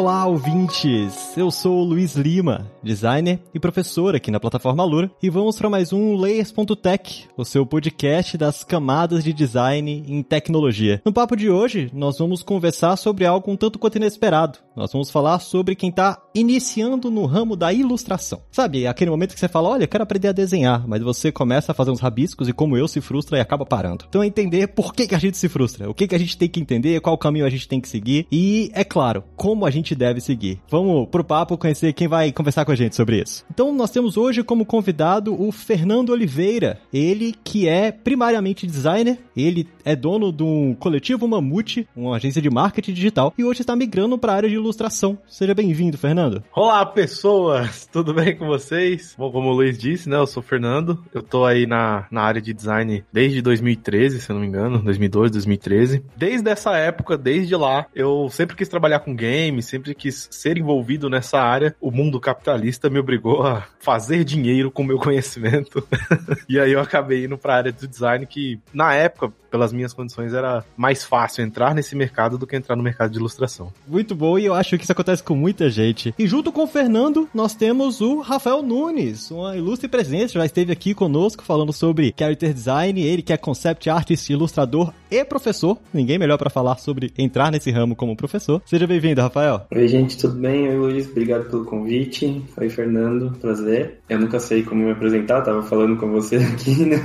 Olá, ouvintes! Eu sou o Luiz Lima, designer e professor aqui na plataforma Lura, e vamos para mais um Layers.tech, o seu podcast das camadas de design em tecnologia. No papo de hoje, nós vamos conversar sobre algo um tanto quanto inesperado. Nós vamos falar sobre quem está iniciando no ramo da ilustração. Sabe, aquele momento que você fala, olha, eu quero aprender a desenhar, mas você começa a fazer uns rabiscos e como eu se frustra e acaba parando. Então entender por que, que a gente se frustra, o que, que a gente tem que entender, qual caminho a gente tem que seguir e, é claro, como a gente gente deve seguir. Vamos pro papo conhecer quem vai conversar com a gente sobre isso. Então, nós temos hoje como convidado o Fernando Oliveira. Ele que é primariamente designer, ele é dono do coletivo Mamute, uma agência de marketing digital, e hoje está migrando para a área de ilustração. Seja bem-vindo, Fernando. Olá, pessoas! Tudo bem com vocês? Bom, como o Luiz disse, né, eu sou o Fernando. Eu tô aí na, na área de design desde 2013, se eu não me engano, 2012, 2013. Desde essa época, desde lá, eu sempre quis trabalhar com games, sempre quis ser envolvido nessa área, o mundo capitalista me obrigou a fazer dinheiro com meu conhecimento. e aí eu acabei indo para a área do design que na época, pelas minhas condições, era mais fácil entrar nesse mercado do que entrar no mercado de ilustração. Muito bom, e eu acho que isso acontece com muita gente. E junto com o Fernando, nós temos o Rafael Nunes, uma ilustre presença, já esteve aqui conosco falando sobre character design, ele que é concept artist, ilustrador e professor. Ninguém melhor para falar sobre entrar nesse ramo como professor. Seja bem-vindo, Rafael. Oi, gente, tudo bem? Oi, Luiz, obrigado pelo convite. Oi, Fernando, prazer. Eu nunca sei como me apresentar, tava falando com você aqui, né?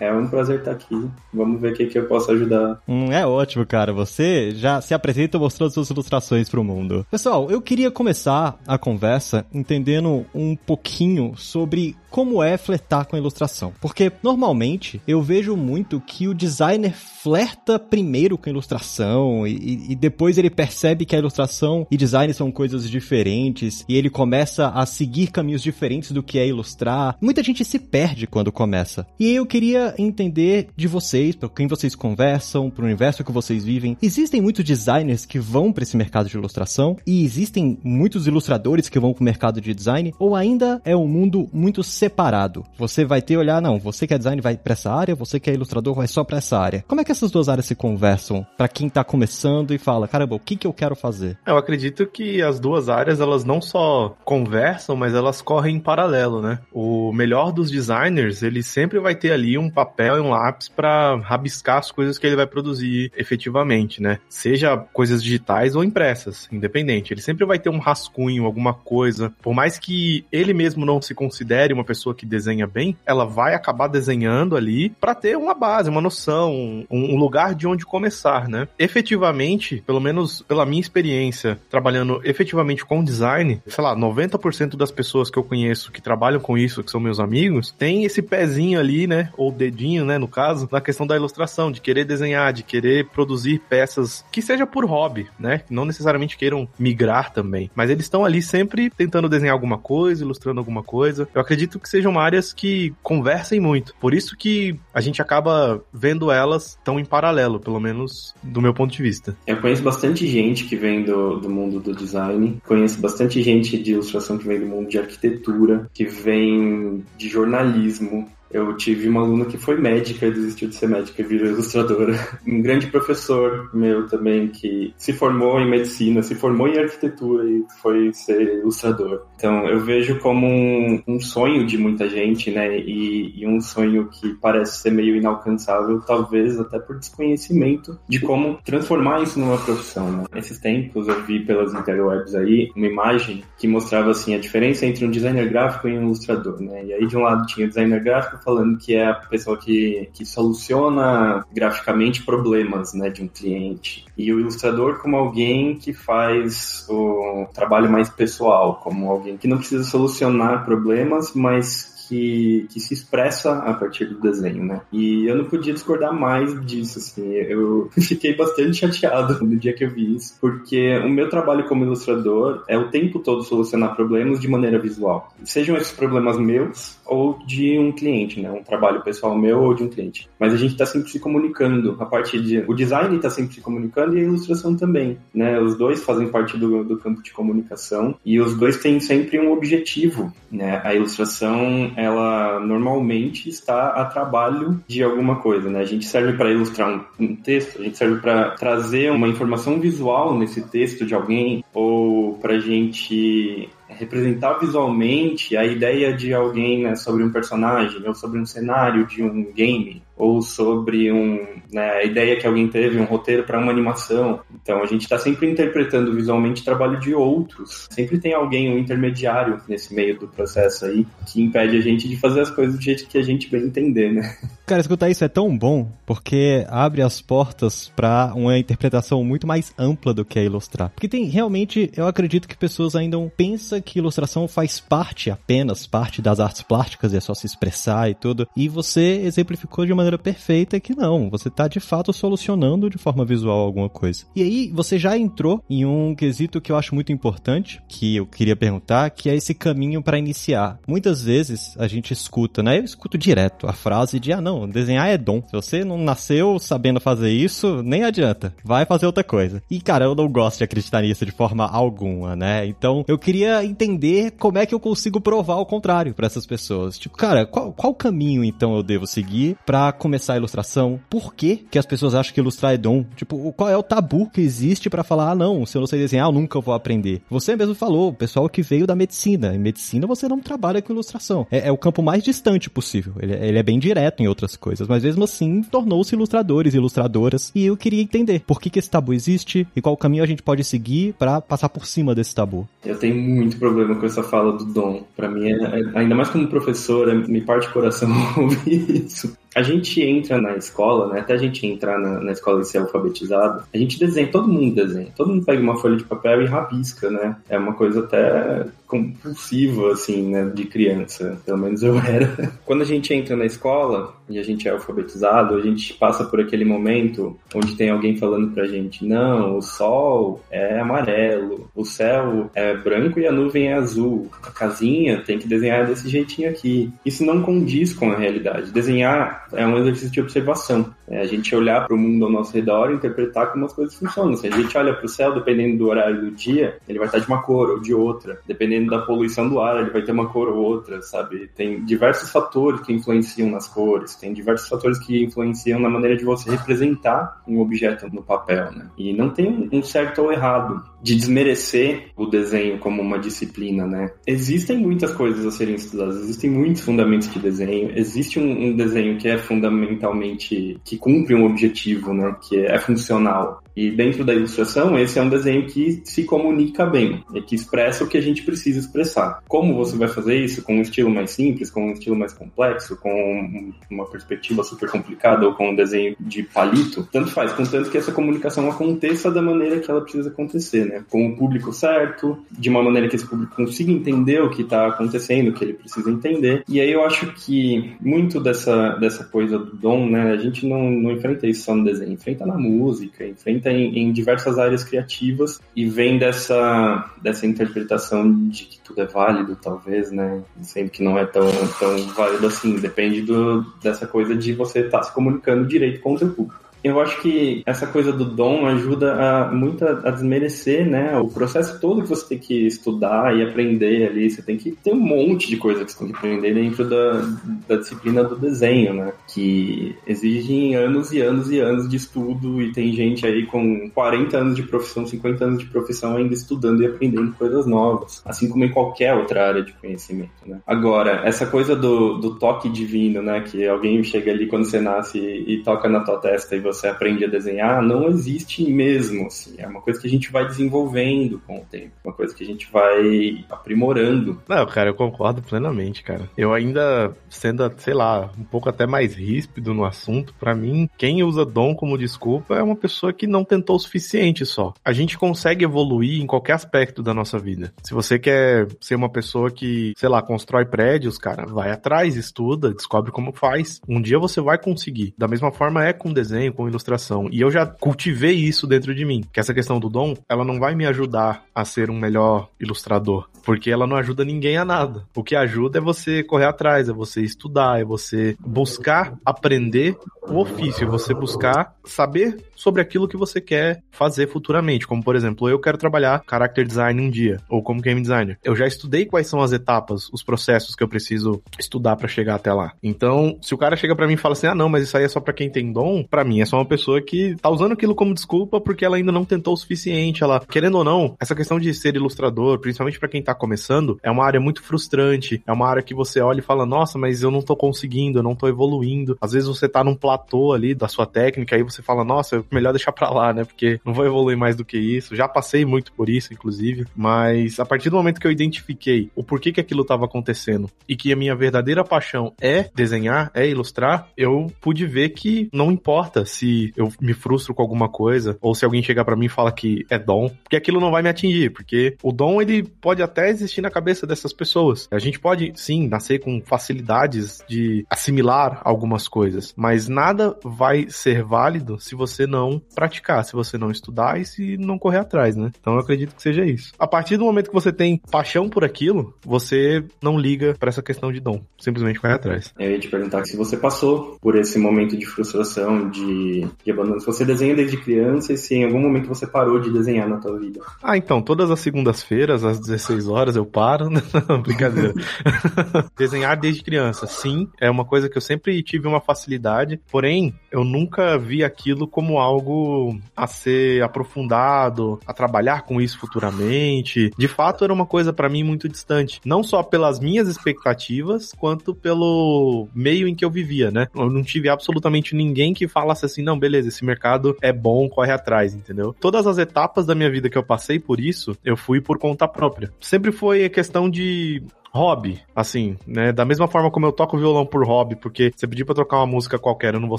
É um prazer estar aqui. Vamos ver o que, que eu posso ajudar. Hum, é ótimo, cara. Você já se apresenta mostrando suas ilustrações para o mundo. Pessoal, eu queria começar a conversa entendendo um pouquinho sobre como é flertar com a ilustração. Porque normalmente eu vejo muito que o designer flerta primeiro com a ilustração e, e, depois ele percebe que a ilustração e design são coisas diferentes e ele começa a seguir caminhos diferentes do que é ilustrar. Muita gente se perde quando começa. E eu queria entender de vocês, para quem vocês conversam, para o universo que vocês vivem. Existem muitos designers que vão para esse mercado de ilustração e existem muitos ilustradores que vão para o mercado de design ou ainda é um mundo muito separado. Você vai ter olhar, não, você que é design vai para essa área, você que é ilustrador vai só para essa área. Como é que essas duas áreas se conversam para quem tá começando e fala, caramba, o que que eu quero fazer? Eu acredito que as duas áreas elas não só conversam, mas elas correm em paralelo, né? O melhor dos designers, ele sempre vai ter ali um papel e um lápis para rabiscar as coisas que ele vai produzir efetivamente, né? Seja coisas digitais ou impressas, independente. Ele sempre vai ter um rascunho, alguma coisa. Por mais que ele mesmo não se considere uma pessoa que desenha bem, ela vai acabar desenhando ali para ter uma base, uma noção, um, um lugar de onde começar, né? Efetivamente, pelo menos pela minha experiência, trabalhando efetivamente com design, sei lá, 90% das pessoas que eu conheço que trabalham com isso, que são meus amigos, tem esse pezinho ali, né? Ou dedinho, né? No caso, na questão da ilustração, de querer desenhar, de querer produzir peças que seja por hobby, né? Não necessariamente queiram migrar também, mas eles estão ali sempre tentando desenhar alguma coisa, ilustrando alguma coisa. Eu acredito que sejam áreas que conversem muito. Por isso que a gente acaba vendo elas tão em paralelo, pelo menos do meu ponto de vista. Eu conheço bastante gente que vem do, do mundo do design, conheço bastante gente de ilustração que vem do mundo de arquitetura, que vem de jornalismo, eu tive uma aluna que foi médica e desistiu de ser médica e virou ilustradora. Um grande professor meu também que se formou em medicina, se formou em arquitetura e foi ser ilustrador. Então eu vejo como um, um sonho de muita gente, né? E, e, um sonho que parece ser meio inalcançável, talvez até por desconhecimento de como transformar isso numa profissão. Né? Esses tempos eu vi pelas interwebs aí uma imagem que mostrava assim a diferença entre um designer gráfico e um ilustrador, né? E aí de um lado tinha designer gráfico falando que é a pessoa que, que soluciona graficamente problemas né, de um cliente. E o ilustrador como alguém que faz o trabalho mais pessoal, como alguém que não precisa solucionar problemas, mas que, que se expressa a partir do desenho, né? E eu não podia discordar mais disso, assim. Eu fiquei bastante chateado no dia que eu vi isso, porque o meu trabalho como ilustrador é o tempo todo solucionar problemas de maneira visual. Sejam esses problemas meus ou de um cliente, né? Um trabalho pessoal meu ou de um cliente. Mas a gente está sempre se comunicando. A parte de. O design está sempre se comunicando e a ilustração também, né? Os dois fazem parte do, do campo de comunicação e os dois têm sempre um objetivo, né? A ilustração, ela normalmente está a trabalho de alguma coisa, né? A gente serve para ilustrar um, um texto, a gente serve para trazer uma informação visual nesse texto de alguém ou para a gente representar visualmente a ideia de alguém né, sobre um personagem ou sobre um cenário de um game ou sobre um, né, a ideia que alguém teve, um roteiro para uma animação. Então a gente está sempre interpretando visualmente o trabalho de outros. Sempre tem alguém, um intermediário nesse meio do processo aí, que impede a gente de fazer as coisas do jeito que a gente bem entender, né? Cara, escutar isso é tão bom, porque abre as portas para uma interpretação muito mais ampla do que é ilustrar. Porque tem realmente, eu acredito que pessoas ainda pensam que ilustração faz parte apenas, parte das artes plásticas, é só se expressar e tudo. E você exemplificou de maneira perfeita que não, você tá de fato solucionando de forma visual alguma coisa. E aí você já entrou em um quesito que eu acho muito importante, que eu queria perguntar, que é esse caminho para iniciar. Muitas vezes a gente escuta, né? Eu escuto direto a frase de ah não, desenhar é dom. Se você não nasceu sabendo fazer isso, nem adianta. Vai fazer outra coisa. E cara, eu não gosto de acreditar nisso de forma alguma, né? Então eu queria entender como é que eu consigo provar o contrário para essas pessoas. Tipo, cara, qual, qual caminho então eu devo seguir para começar a ilustração? Por que, que as pessoas acham que ilustrar é dom? Tipo, qual é o tabu que existe para falar, ah, não, se eu não sei desenhar, eu nunca vou aprender? Você mesmo falou, o pessoal que veio da medicina. Em medicina você não trabalha com ilustração. É, é o campo mais distante possível. Ele, ele, é bem direto em outras coisas, mas mesmo assim tornou-se ilustradores e ilustradoras. E eu queria entender por que, que esse tabu existe e qual caminho a gente pode seguir para passar por cima desse tabu. Eu tenho muito problema com essa fala do dom. Para mim, é, é, ainda mais como professor, é, me parte o coração ouvir isso a gente entra na escola, né? Até a gente entrar na, na, escola e ser alfabetizado, a gente desenha, todo mundo desenha. Todo mundo pega uma folha de papel e rabisca, né? É uma coisa até compulsiva, assim, né? De criança. Pelo menos eu era. Quando a gente entra na escola e a gente é alfabetizado, a gente passa por aquele momento onde tem alguém falando pra gente: não, o sol é amarelo, o céu é branco e a nuvem é azul. A casinha tem que desenhar desse jeitinho aqui. Isso não condiz com a realidade. Desenhar é um exercício de observação. É a gente olhar para o mundo ao nosso redor e interpretar como as coisas funcionam. Se a gente olha para o céu, dependendo do horário do dia, ele vai estar de uma cor ou de outra. Dependendo da poluição do ar, ele vai ter uma cor ou outra, sabe? Tem diversos fatores que influenciam nas cores, tem diversos fatores que influenciam na maneira de você representar um objeto no papel, né? E não tem um certo ou errado de desmerecer o desenho como uma disciplina, né? Existem muitas coisas a serem estudadas, existem muitos fundamentos de desenho, existe um, um desenho que é fundamentalmente que cumpre um objetivo, né? Que é funcional. E dentro da ilustração, esse é um desenho que se comunica bem e que expressa o que a gente precisa expressar. Como você vai fazer isso? Com um estilo mais simples, com um estilo mais complexo, com uma perspectiva super complicada ou com um desenho de palito? Tanto faz, contanto que essa comunicação aconteça da maneira que ela precisa acontecer, né? Com o público certo, de uma maneira que esse público consiga entender o que está acontecendo, o que ele precisa entender. E aí eu acho que muito dessa, dessa coisa do dom, né? A gente não, não enfrenta isso só no desenho, enfrenta na música, enfrenta em, em, diversas áreas criativas e vem dessa, dessa interpretação de que tudo é válido, talvez, né? Sendo que não é tão, tão válido assim. Depende do, dessa coisa de você estar tá se comunicando direito com o seu público. Eu acho que essa coisa do dom ajuda a, muito a, a, desmerecer, né? O processo todo que você tem que estudar e aprender ali. Você tem que ter um monte de coisa que você tem que aprender dentro da, da disciplina do desenho, né? Que exigem anos e anos e anos de estudo e tem gente aí com 40 anos de profissão, 50 anos de profissão ainda estudando e aprendendo coisas novas. Assim como em qualquer outra área de conhecimento, né? Agora, essa coisa do, do toque divino, né? Que alguém chega ali quando você nasce e, e toca na tua testa e você aprende a desenhar não existe mesmo, assim. É uma coisa que a gente vai desenvolvendo com o tempo, uma coisa que a gente vai aprimorando. Não, cara, eu concordo plenamente, cara. Eu ainda, sendo, sei lá, um pouco até mais ríspido no assunto, para mim, quem usa dom como desculpa é uma pessoa que não tentou o suficiente só. A gente consegue evoluir em qualquer aspecto da nossa vida. Se você quer ser uma pessoa que, sei lá, constrói prédios, cara, vai atrás, estuda, descobre como faz. Um dia você vai conseguir. Da mesma forma é com desenho, com ilustração. E eu já cultivei isso dentro de mim. Que essa questão do dom, ela não vai me ajudar a ser um melhor ilustrador, porque ela não ajuda ninguém a nada. O que ajuda é você correr atrás, é você estudar, é você buscar aprender o ofício, é você buscar saber sobre aquilo que você quer fazer futuramente. Como, por exemplo, eu quero trabalhar character design um dia, ou como game designer. Eu já estudei quais são as etapas, os processos que eu preciso estudar para chegar até lá. Então, se o cara chega para mim e fala assim: "Ah, não, mas isso aí é só para quem tem dom", para mim é só uma pessoa que tá usando aquilo como desculpa porque ela ainda não tentou o suficiente, ela, querendo ou não, essa questão de ser ilustrador, principalmente para quem tá começando, é uma área muito frustrante, é uma área que você olha e fala: "Nossa, mas eu não tô conseguindo, eu não tô evoluindo". Às vezes você tá num platô ali da sua técnica, aí você fala: "Nossa, é melhor deixar pra lá, né? Porque não vou evoluir mais do que isso". Já passei muito por isso, inclusive, mas a partir do momento que eu identifiquei o porquê que aquilo estava acontecendo e que a minha verdadeira paixão é desenhar, é ilustrar, eu pude ver que não importa se eu me frustro com alguma coisa ou se alguém chegar para mim e fala que é dom, porque aquilo não vai me atingir, porque o dom ele pode até existir na cabeça dessas pessoas. A gente pode sim nascer com facilidades de assimilar algumas coisas, mas nada vai ser válido se você não praticar, se você não estudar e se não correr atrás, né? Então eu acredito que seja isso. A partir do momento que você tem paixão por aquilo, você não liga para essa questão de dom, simplesmente vai atrás. Eu ia te perguntar se você passou por esse momento de frustração, de, de abandono. Se você desenha desde criança e se em algum momento você parou de desenhar na tua vida. Ah, então, todas as segundas-feiras, às 16 horas, eu paro. Não, brincadeira. Desenhar desde criança, sim, é uma coisa que eu sempre tive uma facilidade, porém, eu nunca vi aquilo como algo a ser aprofundado, a trabalhar com isso futuramente. De fato, era uma coisa para mim muito distante, não só pelas minhas expectativas, quanto pelo meio em que eu vivia, né? Eu não tive absolutamente ninguém que falasse assim, não, beleza, esse mercado é bom, corre atrás, entendeu? Todas as etapas da minha vida que eu passei por isso, eu fui por conta própria. Sempre foi questão de hobby, assim, né? Da mesma forma como eu toco violão por hobby, porque você pedir pra tocar uma música qualquer, eu não vou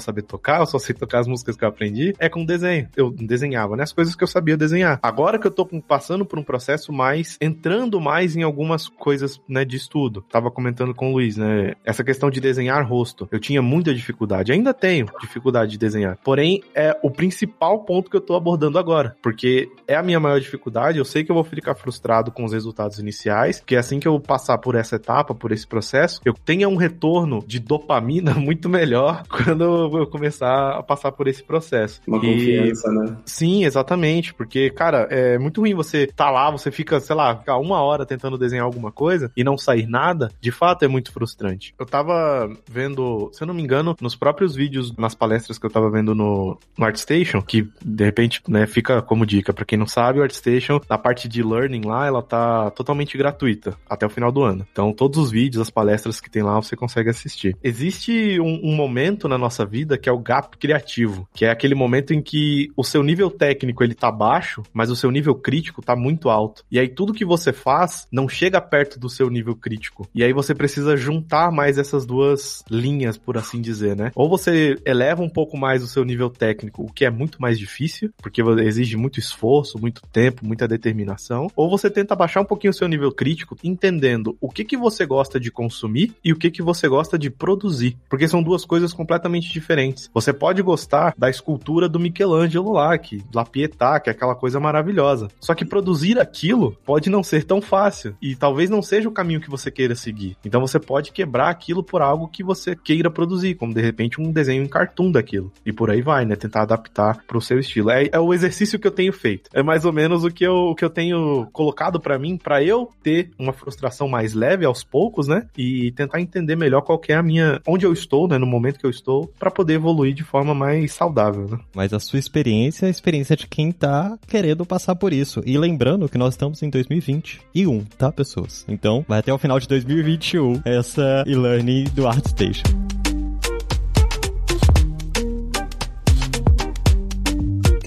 saber tocar, eu só sei tocar as músicas que eu aprendi, é com desenho. Eu desenhava, né? As coisas que eu sabia desenhar. Agora que eu tô passando por um processo mais, entrando mais em algumas coisas, né, de estudo. Tava comentando com o Luiz, né? Essa questão de desenhar rosto. Eu tinha muita dificuldade, ainda tenho dificuldade de desenhar. Porém, é o principal ponto que eu tô abordando agora, porque é a minha maior dificuldade, eu sei que eu vou ficar frustrado com os resultados iniciais, que é assim que eu passar por essa etapa, por esse processo, eu tenha um retorno de dopamina muito melhor quando eu começar a passar por esse processo. Uma e... confiança, né? Sim, exatamente, porque, cara, é muito ruim você tá lá, você fica, sei lá, ficar uma hora tentando desenhar alguma coisa e não sair nada, de fato é muito frustrante. Eu tava vendo, se eu não me engano, nos próprios vídeos, nas palestras que eu tava vendo no, no ArtStation, que de repente, né, fica como dica, para quem não sabe, o ArtStation, na parte de learning lá, ela tá totalmente gratuita até o final do ano. Então, todos os vídeos, as palestras que tem lá, você consegue assistir. Existe um, um, momento na nossa vida que é o gap criativo, que é aquele momento em que o seu nível técnico ele tá baixo, mas o seu nível crítico tá muito alto. E aí tudo que você faz não chega perto do seu nível crítico. E aí você precisa juntar mais essas duas linhas, por assim dizer, né? Ou você eleva um pouco mais o seu nível técnico, o que é muito mais difícil, porque exige muito esforço, muito tempo, muita determinação, ou você tenta baixar um pouquinho o seu nível crítico, entendendo o que, que você gosta de consumir e o que, que você gosta de produzir. Porque são duas coisas completamente diferentes. Você pode gostar da escultura do Michelangelo lá, que La Pietà, que é aquela coisa maravilhosa. Só que produzir aquilo pode não ser tão fácil. E talvez não seja o caminho que você queira seguir. Então você pode quebrar aquilo por algo que você queira produzir, como de repente um desenho em cartoon daquilo. E por aí vai, né? Tentar adaptar pro seu estilo. É, é o exercício que eu tenho feito. É mais ou menos o que eu, o que eu tenho colocado para mim, para eu ter uma frustração mais leve aos poucos, né? E tentar entender melhor qual é a minha, onde eu estou, né, no momento que eu estou, para poder evoluir de forma mais saudável, né? Mas a sua experiência é a experiência de quem tá querendo passar por isso. E lembrando que nós estamos em 2021, tá, pessoas? Então, vai até o final de 2021 essa e-learning do ArtStation.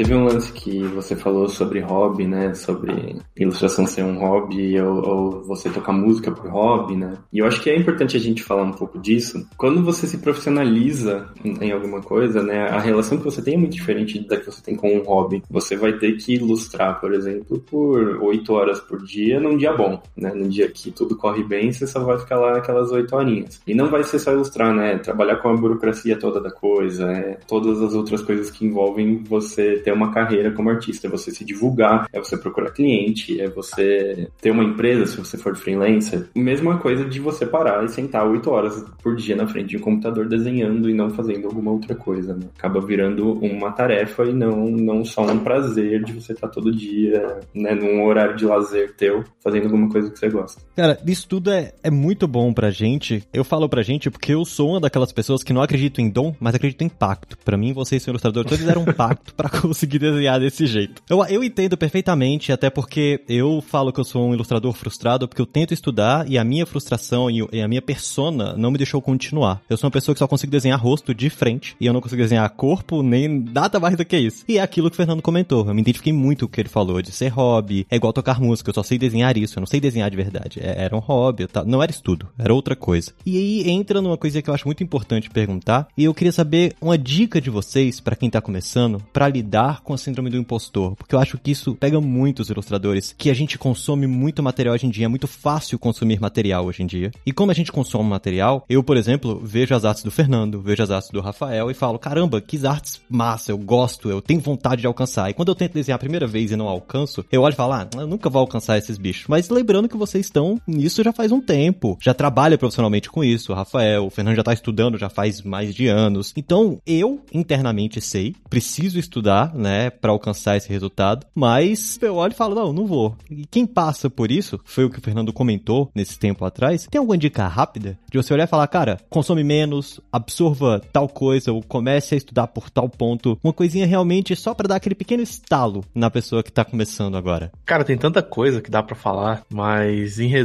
Teve um lance que você falou sobre hobby, né? Sobre ilustração ser um hobby ou, ou você tocar música por hobby, né? E eu acho que é importante a gente falar um pouco disso. Quando você se profissionaliza em alguma coisa, né? A relação que você tem é muito diferente da que você tem com um hobby. Você vai ter que ilustrar, por exemplo, por oito horas por dia num dia bom, né? Num dia que tudo corre bem, você só vai ficar lá aquelas oito horinhas. E não vai ser só ilustrar, né? Trabalhar com a burocracia toda da coisa, né? Todas as outras coisas que envolvem você ter uma carreira como artista, é você se divulgar, é você procurar cliente, é você ter uma empresa, se você for freelancer. Mesma coisa de você parar e sentar oito horas por dia na frente de um computador desenhando e não fazendo alguma outra coisa, né? Acaba virando uma tarefa e não, não só um prazer de você estar todo dia, né, num horário de lazer teu, fazendo alguma coisa que você gosta. Cara, isso tudo é, é muito bom pra gente. Eu falo pra gente porque eu sou uma daquelas pessoas que não acredito em dom, mas acredito em pacto. Pra mim, vocês, seu ilustrador, todos deram um pacto para conseguir desenhar desse jeito. Eu, eu entendo perfeitamente, até porque eu falo que eu sou um ilustrador frustrado, porque eu tento estudar e a minha frustração e, e a minha persona não me deixou continuar. Eu sou uma pessoa que só consigo desenhar rosto de frente e eu não consigo desenhar corpo nem nada mais do que isso. E é aquilo que o Fernando comentou. Eu me identifiquei muito com o que ele falou de ser hobby. É igual tocar música, eu só sei desenhar isso, eu não sei desenhar de verdade. É, era um hobby, não era estudo, era outra coisa. E aí entra numa coisa que eu acho muito importante perguntar, e eu queria saber uma dica de vocês para quem tá começando para lidar com a síndrome do impostor, porque eu acho que isso pega muitos ilustradores, que a gente consome muito material hoje em dia, é muito fácil consumir material hoje em dia. E como a gente consome material, eu, por exemplo, vejo as artes do Fernando, vejo as artes do Rafael e falo, caramba, que artes massa, eu gosto, eu tenho vontade de alcançar. E quando eu tento desenhar a primeira vez e não alcanço, eu olho e falo, ah, eu nunca vou alcançar esses bichos. Mas lembrando que vocês estão nisso já faz um tempo, já trabalha profissionalmente com isso, o Rafael, o Fernando já tá estudando já faz mais de anos. Então, eu internamente sei, preciso estudar, né, para alcançar esse resultado, mas eu olho e falo, não, não vou. E quem passa por isso, foi o que o Fernando comentou nesse tempo atrás, tem alguma dica rápida de você olhar e falar, cara, consome menos, absorva tal coisa, ou comece a estudar por tal ponto, uma coisinha realmente só para dar aquele pequeno estalo na pessoa que tá começando agora? Cara, tem tanta coisa que dá para falar, mas em resumo,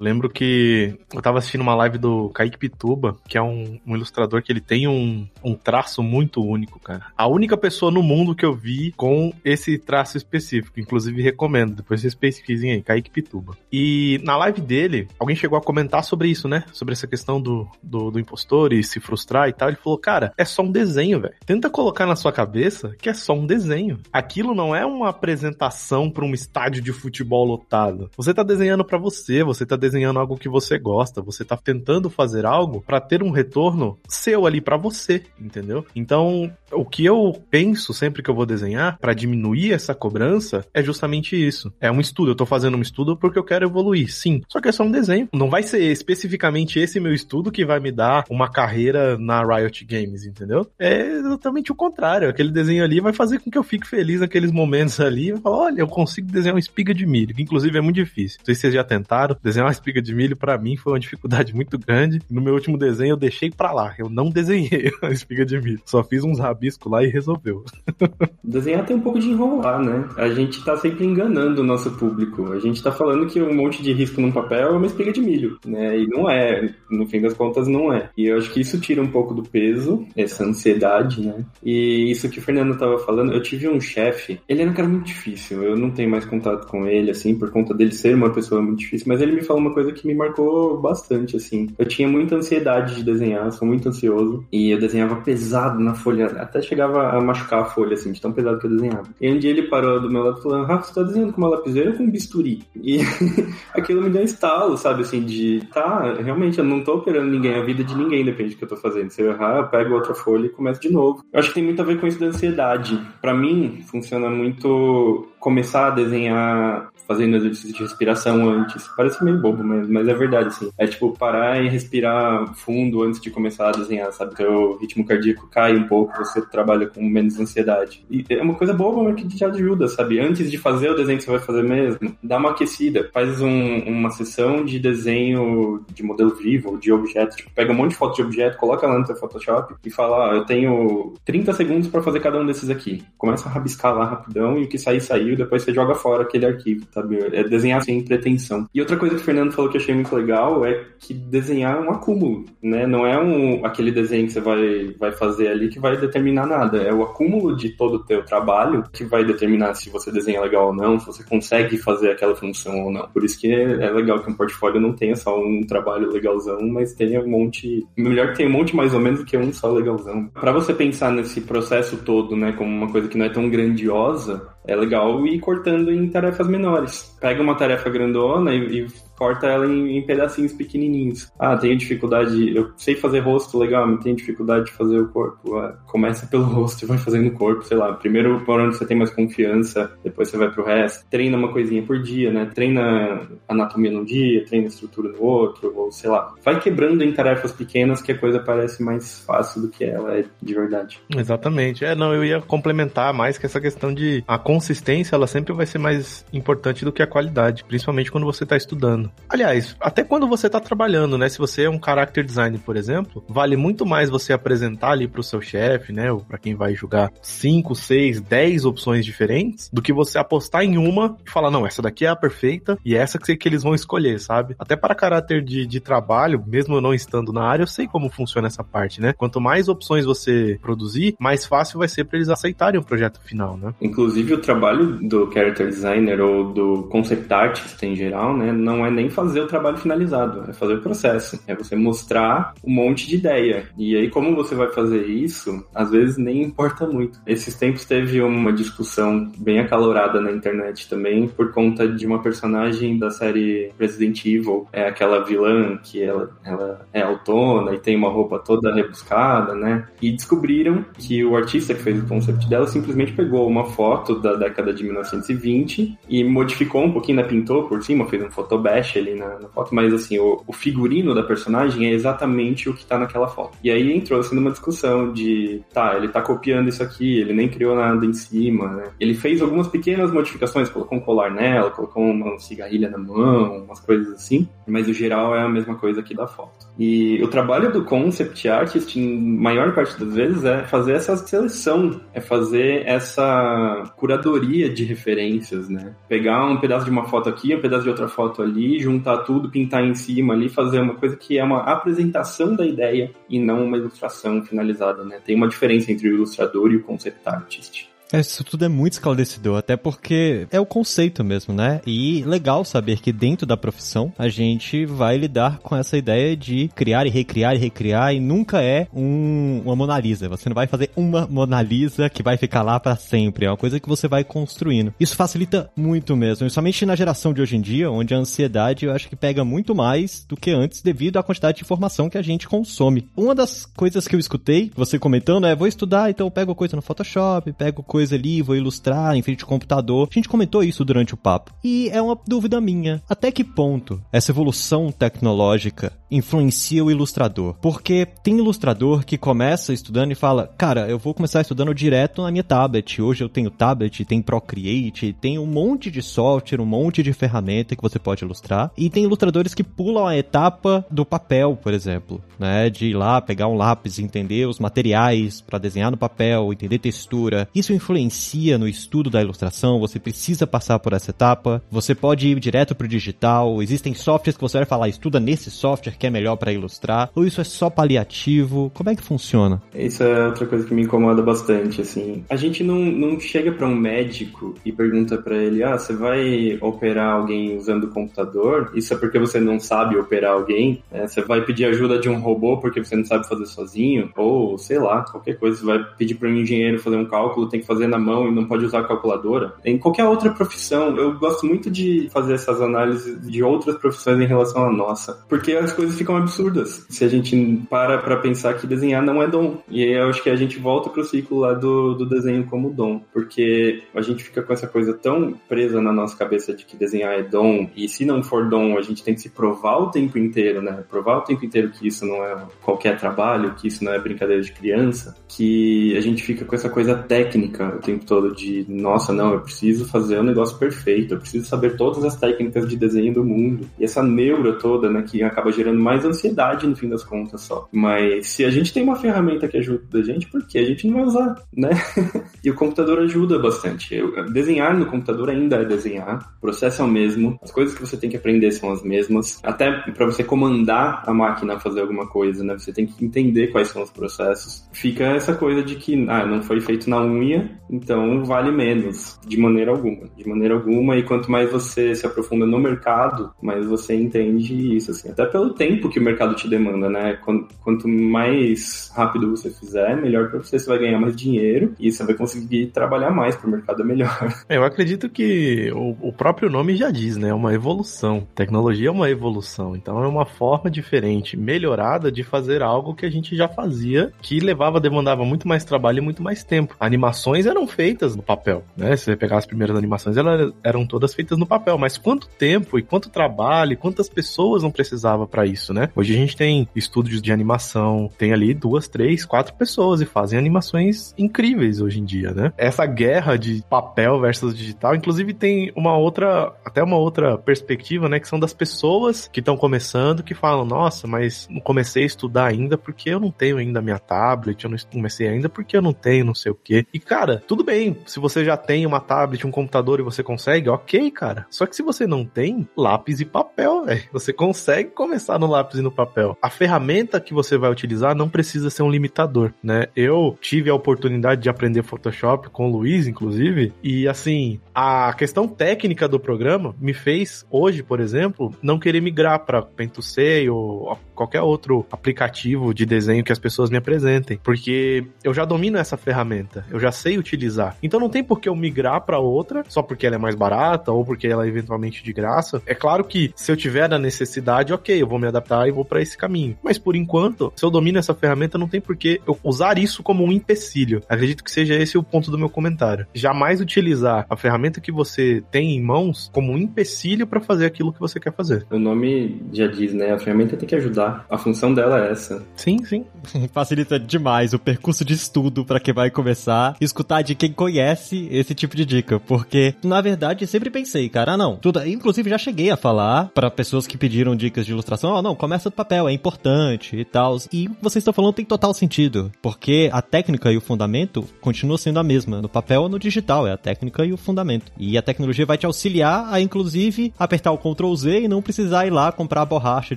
lembro que eu tava assistindo uma live do Kaique Pituba, que é um, um ilustrador que ele tem um, um traço muito único, cara. A única pessoa no mundo que eu vi com esse traço específico, inclusive recomendo, depois vocês pesquisem aí, Kaique Pituba. E na live dele, alguém chegou a comentar sobre isso, né? Sobre essa questão do, do, do impostor e se frustrar e tal. Ele falou, cara, é só um desenho, velho. Tenta colocar na sua cabeça que é só um desenho. Aquilo não é uma apresentação para um estádio de futebol lotado. Você tá desenhando para você, você tá desenhando algo que você gosta, você tá tentando fazer algo para ter um retorno seu ali para você, entendeu? Então, o que eu penso sempre que eu vou desenhar para diminuir essa cobrança é justamente isso. É um estudo, eu tô fazendo um estudo porque eu quero evoluir, sim. Só que é só um desenho. Não vai ser especificamente esse meu estudo que vai me dar uma carreira na Riot Games, entendeu? É exatamente o contrário. Aquele desenho ali vai fazer com que eu fique feliz naqueles momentos ali. Olha, eu consigo desenhar uma espiga de milho, que inclusive é muito difícil. Não sei se vocês já tentaram. Desenhar uma espiga de milho para mim foi uma dificuldade muito grande. No meu último desenho eu deixei para lá. Eu não desenhei a espiga de milho. Só fiz uns rabiscos lá e resolveu. Desenhar tem um pouco de enrolar, né? A gente tá sempre enganando o nosso público. A gente tá falando que um monte de risco num papel é uma espiga de milho, né? E não é. No fim das contas, não é. E eu acho que isso tira um pouco do peso, essa ansiedade, né? E isso que o Fernando tava falando, eu tive um chefe, ele era um cara muito difícil. Eu não tenho mais contato com ele, assim, por conta dele ser uma pessoa muito difícil, mas ele me falou uma coisa que me marcou bastante, assim. Eu tinha muita ansiedade de desenhar, sou muito ansioso, e eu desenhava pesado na folha, até chegava a machucar a folha, assim, de tão pesado que eu desenhava. E um dia ele parou do meu lado falando, Rafa, você tá desenhando com uma lapiseira ou com um bisturi? E aquilo me deu um estalo, sabe, assim, de, tá, realmente, eu não tô operando ninguém, a vida de ninguém depende do que eu tô fazendo. Se eu errar, eu pego outra folha e começo de novo. Eu acho que tem muito a ver com isso da ansiedade. Para mim, funciona muito começar a desenhar fazendo exercício de respiração antes. Parece meio bobo, mas, mas é verdade, assim. É tipo parar e respirar fundo antes de começar a desenhar, sabe? o ritmo cardíaco cai um pouco, você trabalha com menos ansiedade. E é uma coisa boba, mas que te ajuda, sabe? Antes de fazer o desenho que você vai fazer mesmo, dá uma aquecida. Faz um, uma sessão de desenho de modelo vivo, de objeto. Tipo, pega um monte de foto de objeto, coloca lá no seu Photoshop e fala, ah, eu tenho 30 segundos para fazer cada um desses aqui. Começa a rabiscar lá rapidão e o que sair, saiu, depois você joga fora aquele arquivo sabe? É desenhar sem pretensão. E outra coisa que o Fernando falou que eu achei muito legal é que desenhar é um acúmulo, né? Não é um, aquele desenho que você vai, vai fazer ali que vai determinar nada. É o acúmulo de todo o teu trabalho que vai determinar se você desenha legal ou não, se você consegue fazer aquela função ou não. Por isso que é, legal que um portfólio não tenha só um trabalho legalzão, mas tenha um monte. Melhor que tenha um monte mais ou menos do que um só legalzão. Para você pensar nesse processo todo, né, como uma coisa que não é tão grandiosa, é legal ir cortando em tarefas menores. Pega uma tarefa grandona e, e corta ela em, em, pedacinhos pequenininhos. Ah, tenho dificuldade, eu sei fazer rosto legal, mas tenho dificuldade de fazer o corpo. Ah, começa pelo rosto e vai fazendo o corpo, sei lá. Primeiro por onde você tem mais confiança, depois você vai pro resto. Treina uma coisinha por dia, né? Treina anatomia num dia, treina estrutura no outro, ou sei lá. Vai quebrando em tarefas pequenas que a coisa parece mais fácil do que ela é de verdade. Exatamente. É, não, eu ia complementar mais que essa questão de a consistência, ela sempre vai ser mais importante do que a qualidade, principalmente quando você está estudando. Aliás, até quando você está trabalhando, né? Se você é um character designer, por exemplo, vale muito mais você apresentar ali para o seu chefe, né? Ou para quem vai julgar 5, 6, 10 opções diferentes, do que você apostar em uma e falar, não, essa daqui é a perfeita e é essa que, que eles vão escolher, sabe? Até para caráter de, de trabalho, mesmo eu não estando na área, eu sei como funciona essa parte, né? Quanto mais opções você produzir, mais fácil vai ser para eles aceitarem o projeto final, né? Inclusive, o trabalho do character designer ou do concept artist em geral, né? Não é nem fazer o trabalho finalizado, é fazer o processo. É você mostrar um monte de ideia. E aí, como você vai fazer isso, às vezes nem importa muito. Esses tempos teve uma discussão bem acalorada na internet também, por conta de uma personagem da série Resident Evil, é aquela vilã que ela, ela é autona e tem uma roupa toda rebuscada, né? E descobriram que o artista que fez o concept dela simplesmente pegou uma foto da década de 1920 e modificou um pouquinho, né? Pintou por cima, fez um photobash ali na, na foto, mas assim, o, o, figurino da personagem é exatamente o que tá naquela foto. E aí entrou assim numa discussão de, tá, ele tá copiando isso aqui, ele nem criou nada em cima, né? Ele fez algumas pequenas modificações, colocou um colar nela, colocou uma cigarrilha na mão, umas coisas assim, mas o geral é a mesma coisa aqui da foto. E o trabalho do concept artist, em maior parte das vezes, é fazer essa seleção, é fazer essa curadoria de referências, né? Pegar um pedaço de uma foto aqui, um pedaço de outra foto ali, juntar tudo, pintar em cima ali, fazer uma coisa que é uma apresentação da ideia e não uma ilustração finalizada, né? Tem uma diferença entre o ilustrador e o concept artist. É, isso tudo é muito esclarecedor, até porque é o conceito mesmo, né? E legal saber que dentro da profissão a gente vai lidar com essa ideia de criar e recriar e recriar e nunca é um, uma Mona Lisa. Você não vai fazer uma Mona Lisa que vai ficar lá para sempre. É uma coisa que você vai construindo. Isso facilita muito mesmo, somente na geração de hoje em dia, onde a ansiedade eu acho que pega muito mais do que antes devido à quantidade de informação que a gente consome. Uma das coisas que eu escutei, você comentando, é vou estudar, então eu pego coisa no Photoshop, pego coisa ali, vou ilustrar em frente de computador. A gente comentou isso durante o papo. E é uma dúvida minha. Até que ponto essa evolução tecnológica influencia o ilustrador? Porque tem ilustrador que começa estudando e fala, cara, eu vou começar estudando direto na minha tablet. Hoje eu tenho tablet, tem Procreate, tem um monte de software, um monte de ferramenta que você pode ilustrar. E tem ilustradores que pulam a etapa do papel, por exemplo, né? De ir lá, pegar um lápis, entender os materiais para desenhar no papel, entender textura. Isso influencia no estudo da ilustração, você precisa passar por essa etapa, você pode ir direto pro digital, existem softwares que você vai falar, estuda nesse software que é melhor para ilustrar, ou isso é só paliativo? Como é que funciona? Isso é outra coisa que me incomoda bastante, assim. A gente não, não chega para um médico e pergunta para ele, ah, você vai operar alguém usando o computador? Isso é porque você não sabe operar alguém? É, você vai pedir ajuda de um robô porque você não sabe fazer sozinho? Ou, sei lá, qualquer coisa. Você vai pedir para um engenheiro fazer um cálculo, tem que fazer fazer na mão e não pode usar calculadora. Em qualquer outra profissão, eu gosto muito de fazer essas análises de outras profissões em relação à nossa, porque as coisas ficam absurdas se a gente para para pensar que desenhar não é dom. E aí eu acho que a gente volta pro ciclo lá do, do desenho como dom, porque a gente fica com essa coisa tão presa na nossa cabeça de que desenhar é dom, e se não for dom, a gente tem que se provar o tempo inteiro, né? Provar o tempo inteiro que isso não é qualquer trabalho, que isso não é brincadeira de criança, que a gente fica com essa coisa técnica o tempo todo de, nossa, não, eu preciso fazer um negócio perfeito, eu preciso saber todas as técnicas de desenho do mundo. E essa neura toda, né, que acaba gerando mais ansiedade no fim das contas só. Mas se a gente tem uma ferramenta que ajuda a gente, por que a gente não vai usar, né? E o computador ajuda bastante. Eu, desenhar no computador ainda é desenhar, o processo é o mesmo, as coisas que você tem que aprender são as mesmas. Até para você comandar a máquina a fazer alguma coisa, né? Você tem que entender quais são os processos. Fica essa coisa de que, ah, não foi feito na unha, então vale menos, de maneira alguma. De maneira alguma, e quanto mais você se aprofunda no mercado, mais você entende isso, assim. Até pelo tempo que o mercado te demanda, né? Quanto mais rápido você fizer, melhor para você, você vai ganhar mais dinheiro e você vai conseguir trabalhar mais para o mercado é melhor. É, eu acredito que o, o próprio nome já diz, né? É uma evolução. Tecnologia é uma evolução, então é uma forma diferente, melhorada de fazer algo que a gente já fazia, que levava, demandava muito mais trabalho e muito mais tempo. Animações eram feitas no papel, né? Se você pegar as primeiras animações, elas eram todas feitas no papel, mas quanto tempo e quanto trabalho e quantas pessoas não precisava para isso, né? Hoje a gente tem estúdios de animação, tem ali duas, três, quatro pessoas e fazem animações incríveis hoje em dia, né? Essa guerra de papel versus digital, inclusive tem uma outra, até uma outra perspectiva, né? Que são das pessoas que estão começando, que falam, nossa, mas não comecei a estudar ainda porque eu não tenho ainda minha tablet, eu não comecei ainda porque eu não tenho não sei o quê. E cara, tudo bem, se você já tem uma tablet, um computador e você consegue, ok, cara. Só que se você não tem, lápis e papel, velho. Você consegue começar no lápis e no papel. A ferramenta que você vai utilizar não precisa ser um limitador, né? Eu tive a oportunidade de aprender Photoshop com o Luiz, inclusive, e assim, a questão técnica do programa me fez hoje, por exemplo, não querer migrar para Pentusei ou qualquer outro aplicativo de desenho que as pessoas me apresentem, porque eu já domino essa ferramenta, eu já sei utilizar. Então não tem por que eu migrar para outra só porque ela é mais barata ou porque ela é eventualmente de graça. É claro que se eu tiver a necessidade, ok, eu vou me adaptar e vou para esse caminho. Mas por enquanto, se eu domino essa ferramenta, não tem por que eu usar isso como um empecilho. Acredito que seja esse o ponto do meu comentário. Jamais utilizar a ferramenta que você tem em mãos como um empecilho para fazer aquilo que você quer fazer. O nome já diz, né? A ferramenta tem que ajudar. A função dela é essa. Sim, sim. Facilita demais o percurso de estudo para quem vai começar, escutar de quem conhece esse tipo de dica, porque na verdade sempre pensei, cara, ah, não, tudo, inclusive já cheguei a falar para pessoas que pediram dicas de ilustração, ó, oh, não, começa do papel, é importante e tal. E vocês estão falando tem total sentido, porque a técnica e o fundamento continua sendo a mesma, no papel ou no digital, é a técnica e o fundamento. E a tecnologia vai te auxiliar a inclusive apertar o Ctrl Z e não precisar ir lá comprar a borracha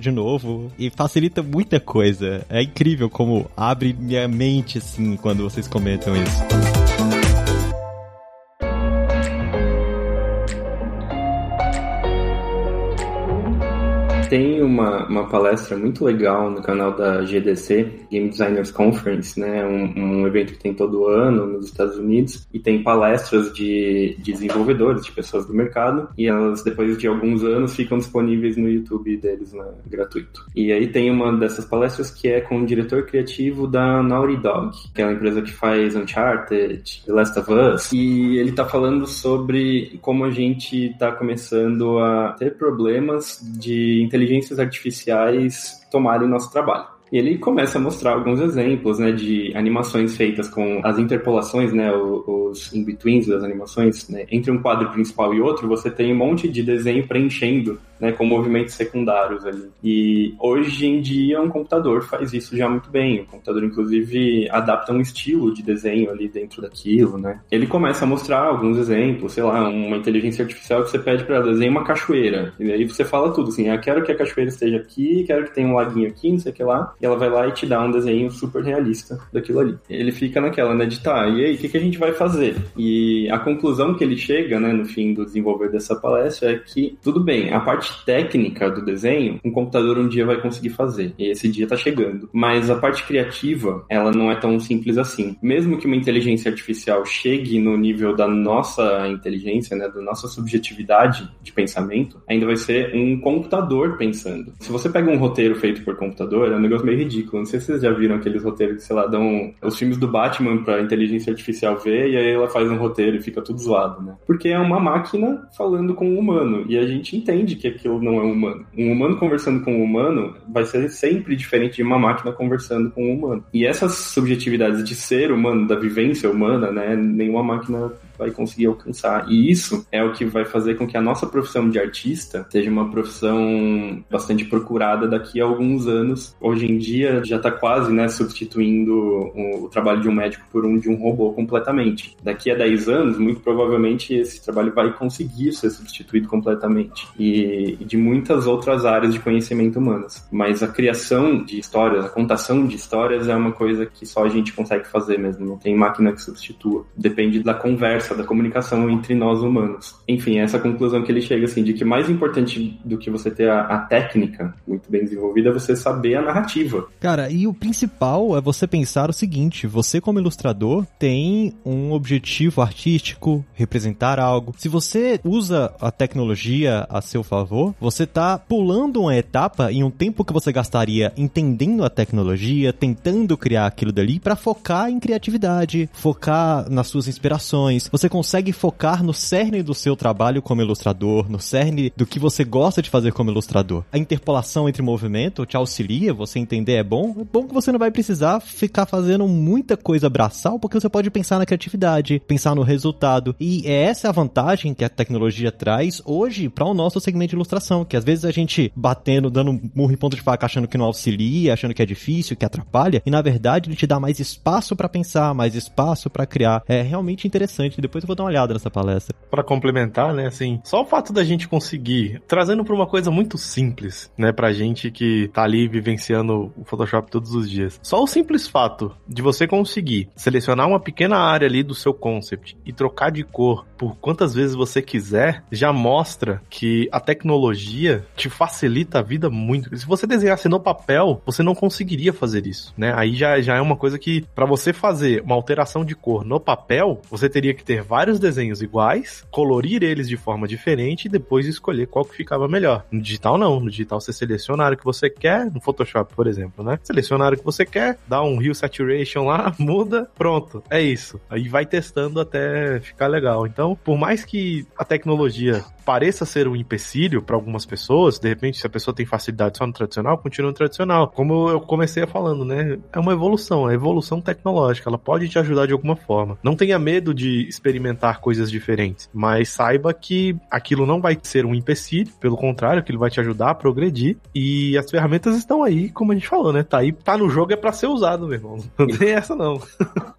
de novo e facilita muita coisa. É incrível como abre minha mente assim quando vocês comentam isso. Tem uma, uma palestra muito legal no canal da GDC, Game Designers Conference, né? Um, um evento que tem todo ano nos Estados Unidos e tem palestras de, de desenvolvedores, de pessoas do mercado e elas depois de alguns anos ficam disponíveis no YouTube deles, né? Gratuito. E aí tem uma dessas palestras que é com o diretor criativo da Naughty Dog, que é uma empresa que faz Uncharted, The Last of Us, e ele tá falando sobre como a gente tá começando a ter problemas de inteligência inteligências artificiais tomarem nosso trabalho. E ele começa a mostrar alguns exemplos, né, de animações feitas com as interpolações, né, os in-betweens das animações, né, entre um quadro principal e outro, você tem um monte de desenho preenchendo, né, com movimentos secundários ali. E hoje em dia um computador faz isso já muito bem. O computador, inclusive, adapta um estilo de desenho ali dentro daquilo, né. Ele começa a mostrar alguns exemplos, sei lá, uma inteligência artificial que você pede para desenhar uma cachoeira. E aí você fala tudo, assim, ah, quero que a cachoeira esteja aqui, quero que tenha um laguinho aqui, não sei o que lá e ela vai lá e te dá um desenho super realista daquilo ali. Ele fica naquela, né, de tá, e aí, o que, que a gente vai fazer? E a conclusão que ele chega, né, no fim do desenvolver dessa palestra é que, tudo bem, a parte técnica do desenho, um computador um dia vai conseguir fazer, e esse dia tá chegando. Mas a parte criativa, ela não é tão simples assim. Mesmo que uma inteligência artificial chegue no nível da nossa inteligência, né, da nossa subjetividade de pensamento, ainda vai ser um computador pensando. Se você pega um roteiro feito por computador, é um negócio meio ridículo. Não sei se vocês já viram aqueles roteiros que, sei lá, dão os filmes do Batman pra inteligência artificial ver e aí ela faz um roteiro e fica tudo zoado, né? Porque é uma máquina falando com um humano e a gente entende que aquilo não é humano. Um humano conversando com um humano vai ser sempre diferente de uma máquina conversando com um humano. E essas subjetividades de ser humano, da vivência humana, né? Nenhuma máquina vai conseguir alcançar. E isso é o que vai fazer com que a nossa profissão de artista seja uma profissão bastante procurada daqui a alguns anos. Hoje em dia já está quase né, substituindo o, o, trabalho de um médico por um de um robô completamente. Daqui a 10 anos, muito provavelmente esse trabalho vai conseguir ser substituído completamente. E, e de muitas outras áreas de conhecimento humanas. Mas a criação de histórias, a contação de histórias é uma coisa que só a gente consegue fazer mesmo. Não tem máquina que substitua. Depende da conversa, da comunicação entre nós humanos. Enfim, essa conclusão que ele chega assim de que mais importante do que você ter a, a técnica muito bem desenvolvida é você saber a narrativa. Cara, e o principal é você pensar o seguinte: você como ilustrador tem um objetivo artístico, representar algo. Se você usa a tecnologia a seu favor, você está pulando uma etapa em um tempo que você gastaria entendendo a tecnologia, tentando criar aquilo dali para focar em criatividade, focar nas suas inspirações. Você consegue focar no cerne do seu trabalho como ilustrador, no cerne do que você gosta de fazer como ilustrador. A interpolação entre movimento te auxilia, você entender é bom. É bom que você não vai precisar ficar fazendo muita coisa braçal, porque você pode pensar na criatividade, pensar no resultado. E é essa a vantagem que a tecnologia traz hoje para o nosso segmento de ilustração, que às vezes a gente batendo, dando murro em ponto de faca, achando que não auxilia, achando que é difícil, que atrapalha, e na verdade ele te dá mais espaço para pensar, mais espaço para criar. É realmente interessante. Depois eu vou dar uma olhada nessa palestra. Para complementar, né, assim, só o fato da gente conseguir, trazendo para uma coisa muito simples, né, pra gente que tá ali vivenciando o Photoshop todos os dias. Só o simples fato de você conseguir selecionar uma pequena área ali do seu concept e trocar de cor por quantas vezes você quiser, já mostra que a tecnologia te facilita a vida muito. Se você desenhasse no papel, você não conseguiria fazer isso, né? Aí já, já é uma coisa que, para você fazer uma alteração de cor no papel, você teria que ter vários desenhos iguais, colorir eles de forma diferente e depois escolher qual que ficava melhor. No digital, não. No digital, você seleciona área que você quer, no Photoshop, por exemplo, né? Seleciona área que você quer, dá um Hue Saturation lá, muda, pronto. É isso. Aí vai testando até ficar legal. Então, por mais que a tecnologia pareça ser um empecilho para algumas pessoas, de repente, se a pessoa tem facilidade só no tradicional, continua no tradicional. Como eu comecei falando, né? É uma evolução, é evolução tecnológica. Ela pode te ajudar de alguma forma. Não tenha medo de experimentar coisas diferentes, mas saiba que aquilo não vai ser um empecilho, pelo contrário, aquilo vai te ajudar a progredir. E as ferramentas estão aí, como a gente falou, né? Tá aí, tá no jogo é para ser usado, meu irmão. Não tem essa não.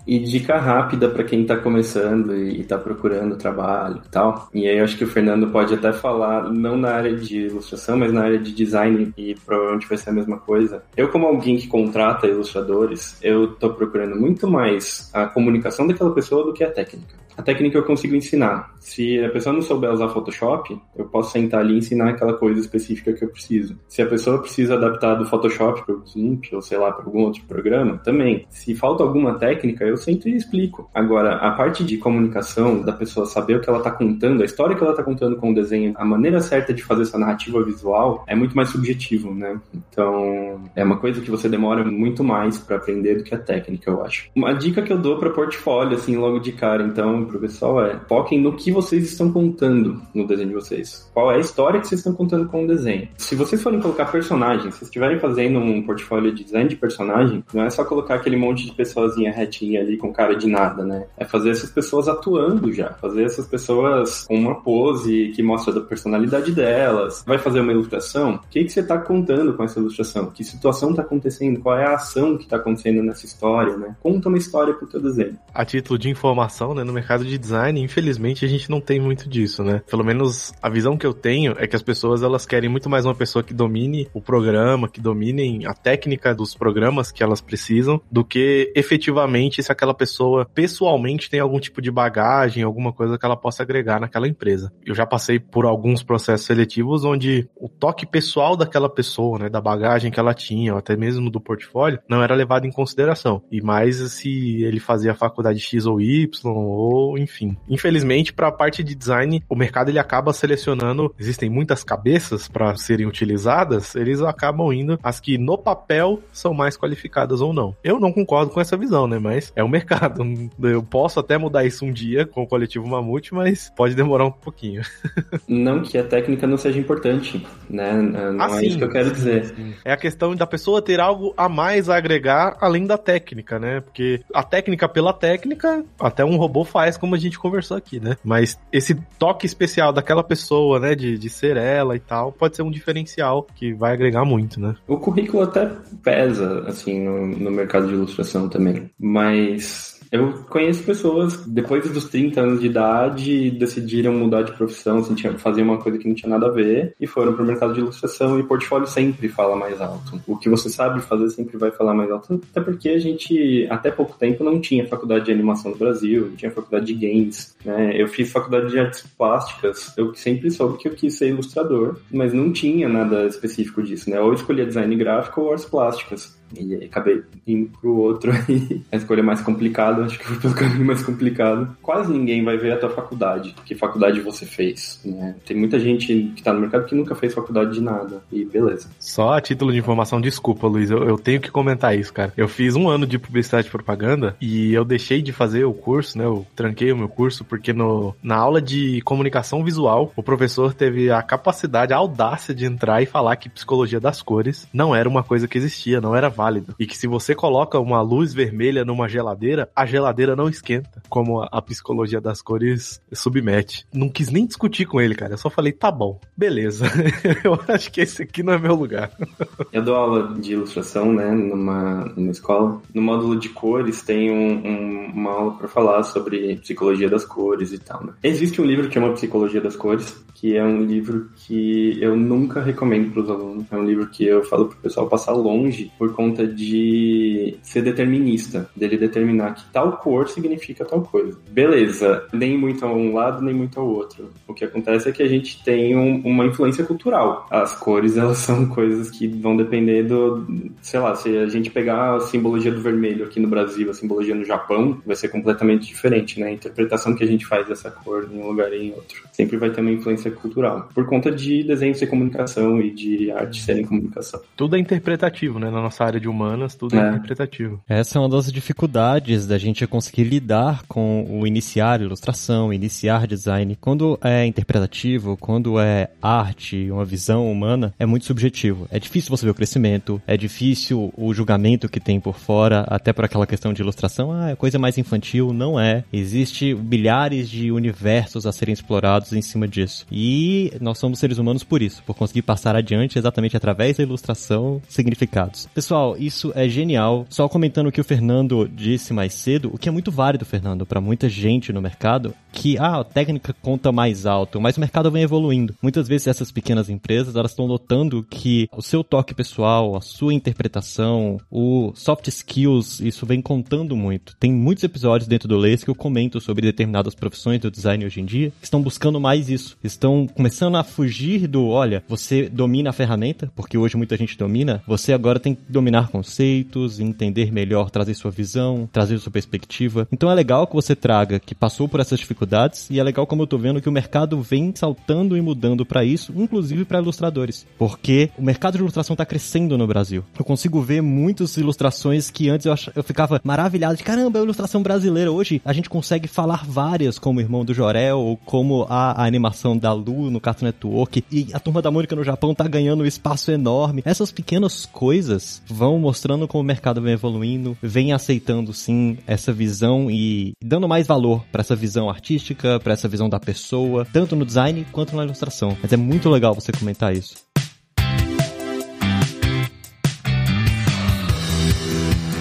e dica rápida para quem tá começando e tá procurando trabalho e tal. E aí eu acho que o Fernando pode pode até falar, não na área de ilustração, mas na área de design, e provavelmente vai ser a mesma coisa. Eu, como alguém que contrata ilustradores, eu tô procurando muito mais a comunicação daquela pessoa do que a técnica. A técnica eu consigo ensinar. Se a pessoa não souber usar Photoshop, eu posso sentar ali e ensinar aquela coisa específica que eu preciso. Se a pessoa precisa adaptar do Photoshop para o GIMP ou sei lá para algum outro programa, também. Se falta alguma técnica, eu sento e explico. Agora, a parte de comunicação da pessoa saber o que ela está contando, a história que ela está contando com o desenho, a maneira certa de fazer essa narrativa visual é muito mais subjetivo, né? Então, é uma coisa que você demora muito mais para aprender do que a técnica, eu acho. Uma dica que eu dou para portfólio assim logo de cara, então, pro pessoal é foquem no que vocês estão contando no desenho de vocês. Qual é a história que vocês estão contando com o desenho. Se vocês forem colocar personagens, se estiverem fazendo um portfólio de design de personagem, não é só colocar aquele monte de pessoazinha retinha ali com cara de nada, né? É fazer essas pessoas atuando já, fazer essas pessoas com uma pose que mostra a personalidade delas. Vai fazer uma ilustração? O que, que você está contando com essa ilustração? Que situação está acontecendo? Qual é a ação que está acontecendo nessa história, né? Conta uma história pro teu desenho. A título de informação, né, no mercado mercado de design, infelizmente, a gente não tem muito disso, né? Pelo menos a visão que eu tenho é que as pessoas elas querem muito mais uma pessoa que domine o programa, que domine a técnica dos programas que elas precisam, do que efetivamente se aquela pessoa pessoalmente tem algum tipo de bagagem, alguma coisa que ela possa agregar naquela empresa. Eu já passei por alguns processos seletivos onde o toque pessoal daquela pessoa, né, da bagagem que ela tinha, ou até mesmo do portfólio, não era levado em consideração. E mais se ele fazia faculdade X ou Y, ou enfim. Infelizmente, para a parte de design, o mercado ele acaba selecionando, existem muitas cabeças para serem utilizadas, eles acabam indo as que no papel são mais qualificadas ou não. Eu não concordo com essa visão, né? Mas é o mercado. Eu posso até mudar isso um dia com o coletivo Mamute, mas pode demorar um pouquinho. não que a técnica não seja importante, né? Não ah, é isso que eu quero dizer. É a questão da pessoa ter algo a mais a agregar além da técnica, né? Porque a técnica pela técnica, até um robô faz como a gente conversou aqui, né? Mas esse toque especial daquela pessoa, né, de, de ser ela e tal, pode ser um diferencial que vai agregar muito, né? O currículo até pesa, assim, no, no mercado de ilustração também, mas eu conheço pessoas, depois dos 30 anos de idade, decidiram mudar de profissão, assim, fazer uma coisa que não tinha nada a ver, e foram para o mercado de ilustração, e portfólio sempre fala mais alto. O que você sabe fazer sempre vai falar mais alto, até porque a gente, até pouco tempo, não tinha faculdade de animação no Brasil, não tinha faculdade de games, né? Eu fiz faculdade de artes plásticas, eu sempre soube que eu quis ser ilustrador, mas não tinha nada específico disso, né? Ou escolhia design gráfico ou artes plásticas. E acabei indo pro outro aí. A escolha mais complicada, acho que foi pelo caminho mais complicado. Quase ninguém vai ver a tua faculdade, que faculdade você fez, né? Tem muita gente que tá no mercado que nunca fez faculdade de nada. E beleza. Só a título de informação, desculpa, Luiz, eu, eu tenho que comentar isso, cara. Eu fiz um ano de publicidade e propaganda e eu deixei de fazer o curso, né? Eu tranquei o meu curso porque no, na aula de comunicação visual, o professor teve a capacidade, a audácia de entrar e falar que psicologia das cores não era uma coisa que existia, não era válido. E que se você coloca uma luz vermelha numa geladeira, a geladeira não esquenta, como a, psicologia das cores submete. Não quis nem discutir com ele, cara. Eu só falei, tá bom, beleza. eu acho que esse aqui não é meu lugar. eu dou aula de ilustração, né, numa, numa escola. No módulo de cores tem um, um, uma aula para falar sobre psicologia das cores e tal, né? Existe um livro que chama Psicologia das Cores, que é um livro que eu nunca recomendo para os alunos. É um livro que eu falo pro pessoal passar longe por conta de ser determinista, dele determinar que tal cor significa tal coisa. Beleza, nem muito a um lado, nem muito ao outro. O que acontece é que a gente tem um, uma influência cultural. As cores, elas são coisas que vão depender do, sei lá, se a gente pegar a simbologia do vermelho aqui no Brasil, a simbologia no Japão, vai ser completamente diferente, né? A interpretação que a gente faz dessa cor em um lugar e em outro. Sempre vai ter uma influência cultural, por conta de desenho ser comunicação e de arte serem comunicação. Tudo é interpretativo, né? Na nossa área de humanas, tudo é, é interpretativo. Essa é uma das dificuldades da gente conseguir lidar com o iniciar ilustração, iniciar design. Quando é interpretativo, quando é arte, uma visão humana, é muito subjetivo. É difícil você ver o crescimento, é difícil o julgamento que tem por fora, até por aquela questão de ilustração, ah, é coisa mais infantil, não é. Existe milhares de universos a serem explorados em cima disso. E nós somos seres humanos por isso, por conseguir passar adiante exatamente através da ilustração significados. Pessoal, isso é genial. Só comentando o que o Fernando disse mais cedo, o que é muito válido, Fernando, para muita gente no mercado, que ah, a técnica conta mais alto, mas o mercado vem evoluindo. Muitas vezes essas pequenas empresas, elas estão notando que o seu toque pessoal, a sua interpretação, o soft skills, isso vem contando muito. Tem muitos episódios dentro do Lace que eu comento sobre determinadas profissões do design hoje em dia, que estão buscando mais isso. Estão começando a fugir do, olha, você domina a ferramenta, porque hoje muita gente domina, você agora tem que dominar conceitos, entender melhor, trazer sua visão, trazer sua perspectiva. Então é legal que você traga que passou por essas dificuldades e é legal como eu tô vendo que o mercado vem saltando e mudando para isso, inclusive para ilustradores, porque o mercado de ilustração tá crescendo no Brasil. Eu consigo ver muitas ilustrações que antes eu, eu ficava maravilhado de caramba, é ilustração brasileira. Hoje a gente consegue falar várias como o Irmão do Jorel ou como a, a animação da Lu no Cartoon Network e a Turma da Mônica no Japão tá ganhando um espaço enorme. Essas pequenas coisas vão mostrando como o mercado vem evoluindo, vem aceitando sim essa visão e dando mais valor para essa visão artística, para essa visão da pessoa, tanto no design quanto na ilustração. Mas é muito legal você comentar isso.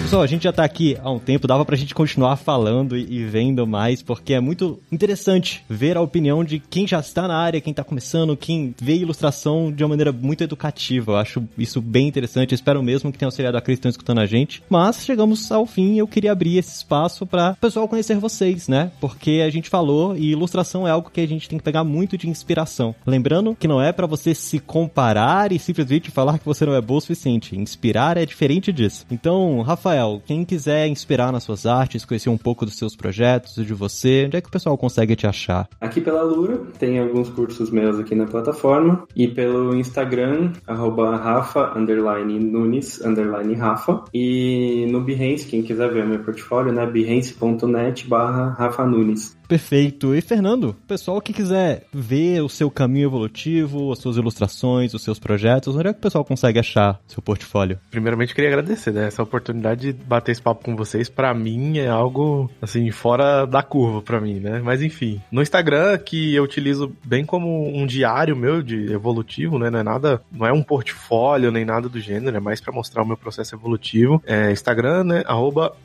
Pessoal, a gente já tá aqui há um tempo, dava pra gente continuar falando e, vendo mais, porque é muito interessante ver a opinião de quem já está na área, quem tá começando, quem vê ilustração de uma maneira muito educativa. Eu acho isso bem interessante. Espero mesmo que tenham auxiliado a Cris estão escutando a gente. Mas chegamos ao fim e eu queria abrir esse espaço para o pessoal conhecer vocês, né? Porque a gente falou e ilustração é algo que a gente tem que pegar muito de inspiração. Lembrando que não é para você se comparar e simplesmente falar que você não é bom o suficiente. Inspirar é diferente disso. Então, Rafael, Rafael, quem quiser inspirar nas suas artes, conhecer um pouco dos seus projetos e de você, onde é que o pessoal consegue te achar? Aqui pela Lura, tem alguns cursos meus aqui na plataforma e pelo Instagram, arroba Rafa, underline Nunes, underline Rafa e no Behance, quem quiser ver meu portfólio, né, behance.net barra Rafa Nunes. Perfeito. E Fernando, pessoal que quiser ver o seu caminho evolutivo, as suas ilustrações, os seus projetos, onde é que o pessoal consegue achar seu portfólio? Primeiramente, queria agradecer né, essa oportunidade de bater esse papo com vocês. Para mim é algo assim fora da curva para mim, né? Mas enfim, no Instagram que eu utilizo bem como um diário meu de evolutivo, né? Não é nada, não é um portfólio nem nada do gênero, é mais para mostrar o meu processo evolutivo. É Instagram, né?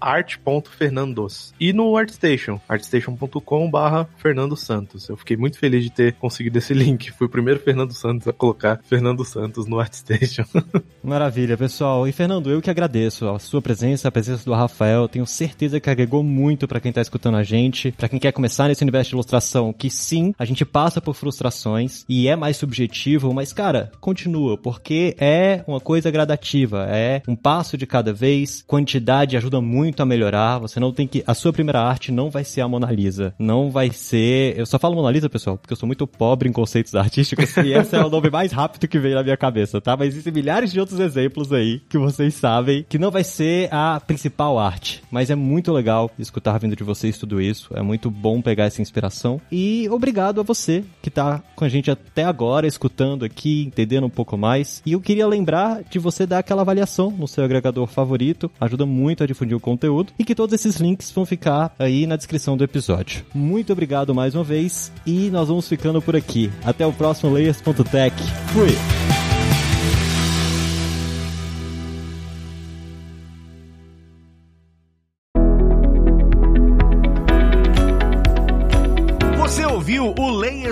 @art.fernandos. E no ArtStation, artstation.com/fernando Santos. Eu fiquei muito feliz de ter conseguido esse link. Fui o primeiro Fernando Santos a colocar Fernando Santos no ArtStation. Maravilha, pessoal. E Fernando, eu que agradeço a sua presença, a presença do Rafael. Tenho certeza que agregou muito para quem tá escutando a gente, para quem quer começar nesse universo de ilustração, que sim, a gente passa por frustrações e é mais subjetivo, mas cara, continua, porque é uma coisa gradativa, é um passo de cada vez, quantidade ajuda muito a melhorar. Você não tem que a sua primeira arte não vai ser a Mona Lisa, não vai ser, eu só falo Mona Lisa, pessoal, porque eu sou muito pobre em conceitos artísticos e esse é o nome mais rápido que veio na minha cabeça, tá? Mas existem milhares de outros exemplos aí que vocês sabem que não vai ser a principal arte, mas é muito legal escutar vindo de vocês tudo isso. É muito bom pegar essa inspiração e obrigado a você que tá com a gente até agora escutando aqui, entendendo um pouco mais. E eu queria lembrar de você dar aquela avaliação no seu agregador favorito, ajuda muito a difundir o conteúdo e que todos esses links vão ficar aí na descrição do episódio. Muito obrigado mais uma vez e nós vamos ficando por aqui. Até o próximo Layers.tech. Fui!